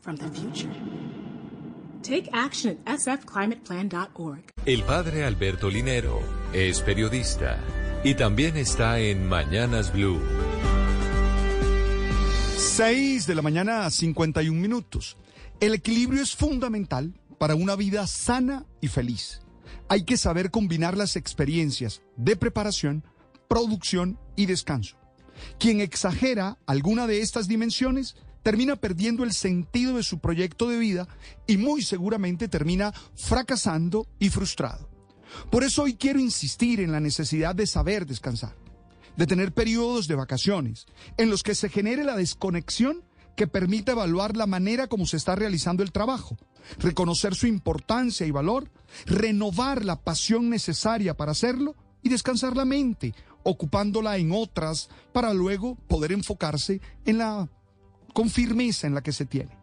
from the future. Take action at sfclimateplan.org. El padre Alberto Linero es periodista y también está en Mañanas Blue. 6 de la mañana, 51 minutos. El equilibrio es fundamental para una vida sana y feliz. Hay que saber combinar las experiencias de preparación, producción y descanso. Quien exagera alguna de estas dimensiones termina perdiendo el sentido de su proyecto de vida y muy seguramente termina fracasando y frustrado. Por eso hoy quiero insistir en la necesidad de saber descansar, de tener periodos de vacaciones en los que se genere la desconexión que permita evaluar la manera como se está realizando el trabajo, reconocer su importancia y valor, renovar la pasión necesaria para hacerlo y descansar la mente, ocupándola en otras para luego poder enfocarse en la con firmeza en la que se tiene.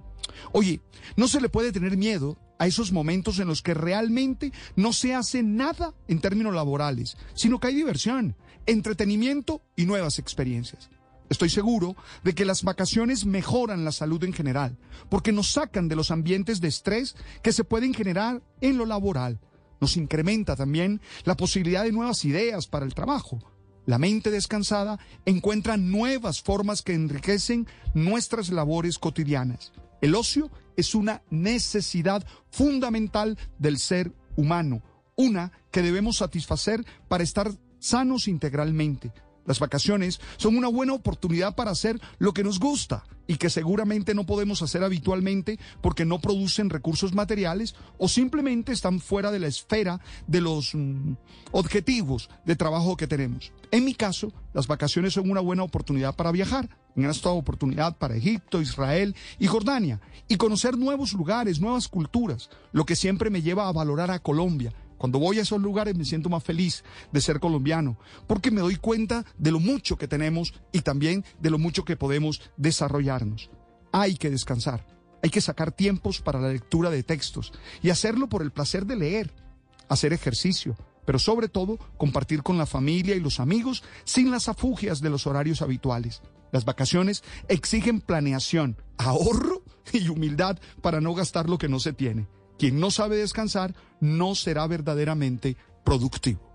Oye, no se le puede tener miedo a esos momentos en los que realmente no se hace nada en términos laborales, sino que hay diversión, entretenimiento y nuevas experiencias. Estoy seguro de que las vacaciones mejoran la salud en general, porque nos sacan de los ambientes de estrés que se pueden generar en lo laboral. Nos incrementa también la posibilidad de nuevas ideas para el trabajo. La mente descansada encuentra nuevas formas que enriquecen nuestras labores cotidianas. El ocio es una necesidad fundamental del ser humano, una que debemos satisfacer para estar sanos integralmente. Las vacaciones son una buena oportunidad para hacer lo que nos gusta y que seguramente no podemos hacer habitualmente porque no producen recursos materiales o simplemente están fuera de la esfera de los mm, objetivos de trabajo que tenemos. En mi caso, las vacaciones son una buena oportunidad para viajar. En esta oportunidad para Egipto, Israel y Jordania y conocer nuevos lugares, nuevas culturas, lo que siempre me lleva a valorar a Colombia cuando voy a esos lugares me siento más feliz de ser colombiano, porque me doy cuenta de lo mucho que tenemos y también de lo mucho que podemos desarrollarnos. Hay que descansar, hay que sacar tiempos para la lectura de textos y hacerlo por el placer de leer, hacer ejercicio, pero sobre todo compartir con la familia y los amigos sin las afugias de los horarios habituales. Las vacaciones exigen planeación, ahorro y humildad para no gastar lo que no se tiene. Quien no sabe descansar no será verdaderamente productivo.